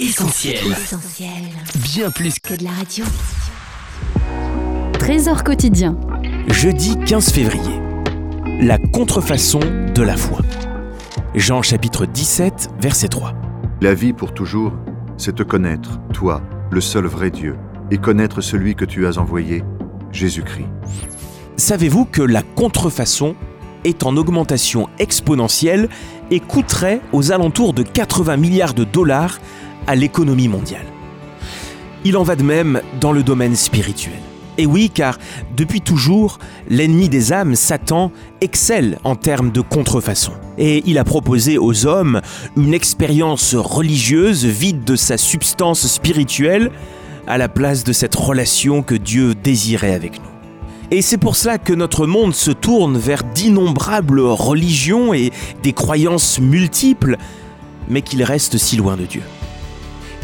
Essentiel. Bien plus que de la radio. Trésor quotidien. Jeudi 15 février. La contrefaçon de la foi. Jean chapitre 17, verset 3. La vie pour toujours, c'est te connaître, toi, le seul vrai Dieu, et connaître celui que tu as envoyé, Jésus-Christ. Savez-vous que la contrefaçon est en augmentation exponentielle et coûterait aux alentours de 80 milliards de dollars à l'économie mondiale. Il en va de même dans le domaine spirituel. Et oui, car depuis toujours, l'ennemi des âmes, Satan, excelle en termes de contrefaçon. Et il a proposé aux hommes une expérience religieuse vide de sa substance spirituelle à la place de cette relation que Dieu désirait avec nous. Et c'est pour cela que notre monde se tourne vers d'innombrables religions et des croyances multiples, mais qu'il reste si loin de Dieu.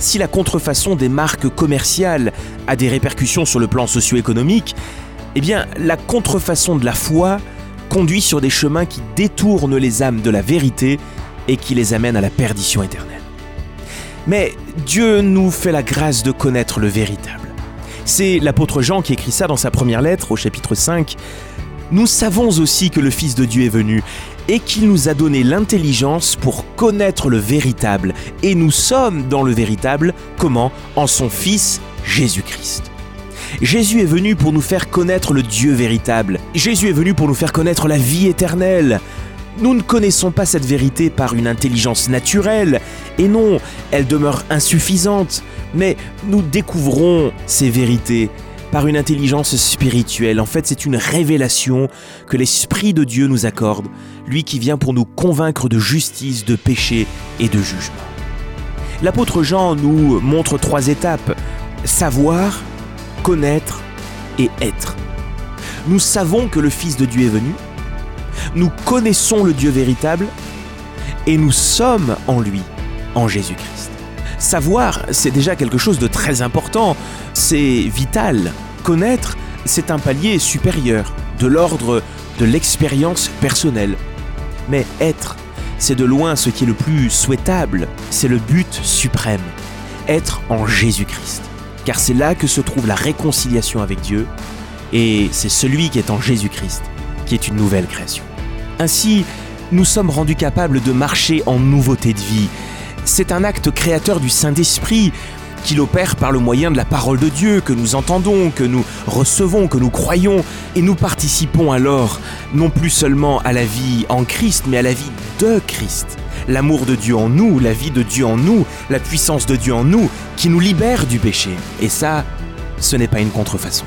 Si la contrefaçon des marques commerciales a des répercussions sur le plan socio-économique, eh bien la contrefaçon de la foi conduit sur des chemins qui détournent les âmes de la vérité et qui les amènent à la perdition éternelle. Mais Dieu nous fait la grâce de connaître le véritable. C'est l'apôtre Jean qui écrit ça dans sa première lettre au chapitre 5. Nous savons aussi que le Fils de Dieu est venu et qu'il nous a donné l'intelligence pour connaître le véritable. Et nous sommes dans le véritable, comment? En son Fils Jésus-Christ. Jésus est venu pour nous faire connaître le Dieu véritable. Jésus est venu pour nous faire connaître la vie éternelle. Nous ne connaissons pas cette vérité par une intelligence naturelle, et non, elle demeure insuffisante, mais nous découvrons ces vérités par une intelligence spirituelle. En fait, c'est une révélation que l'Esprit de Dieu nous accorde, lui qui vient pour nous convaincre de justice, de péché et de jugement. L'apôtre Jean nous montre trois étapes. Savoir, connaître et être. Nous savons que le Fils de Dieu est venu, nous connaissons le Dieu véritable et nous sommes en lui, en Jésus-Christ. Savoir, c'est déjà quelque chose de très important, c'est vital. Connaître, c'est un palier supérieur, de l'ordre de l'expérience personnelle. Mais être, c'est de loin ce qui est le plus souhaitable, c'est le but suprême, être en Jésus-Christ. Car c'est là que se trouve la réconciliation avec Dieu, et c'est celui qui est en Jésus-Christ qui est une nouvelle création. Ainsi, nous sommes rendus capables de marcher en nouveauté de vie. C'est un acte créateur du Saint-Esprit qu'il opère par le moyen de la parole de Dieu que nous entendons, que nous recevons, que nous croyons, et nous participons alors non plus seulement à la vie en Christ, mais à la vie de Christ. L'amour de Dieu en nous, la vie de Dieu en nous, la puissance de Dieu en nous, qui nous libère du péché. Et ça, ce n'est pas une contrefaçon.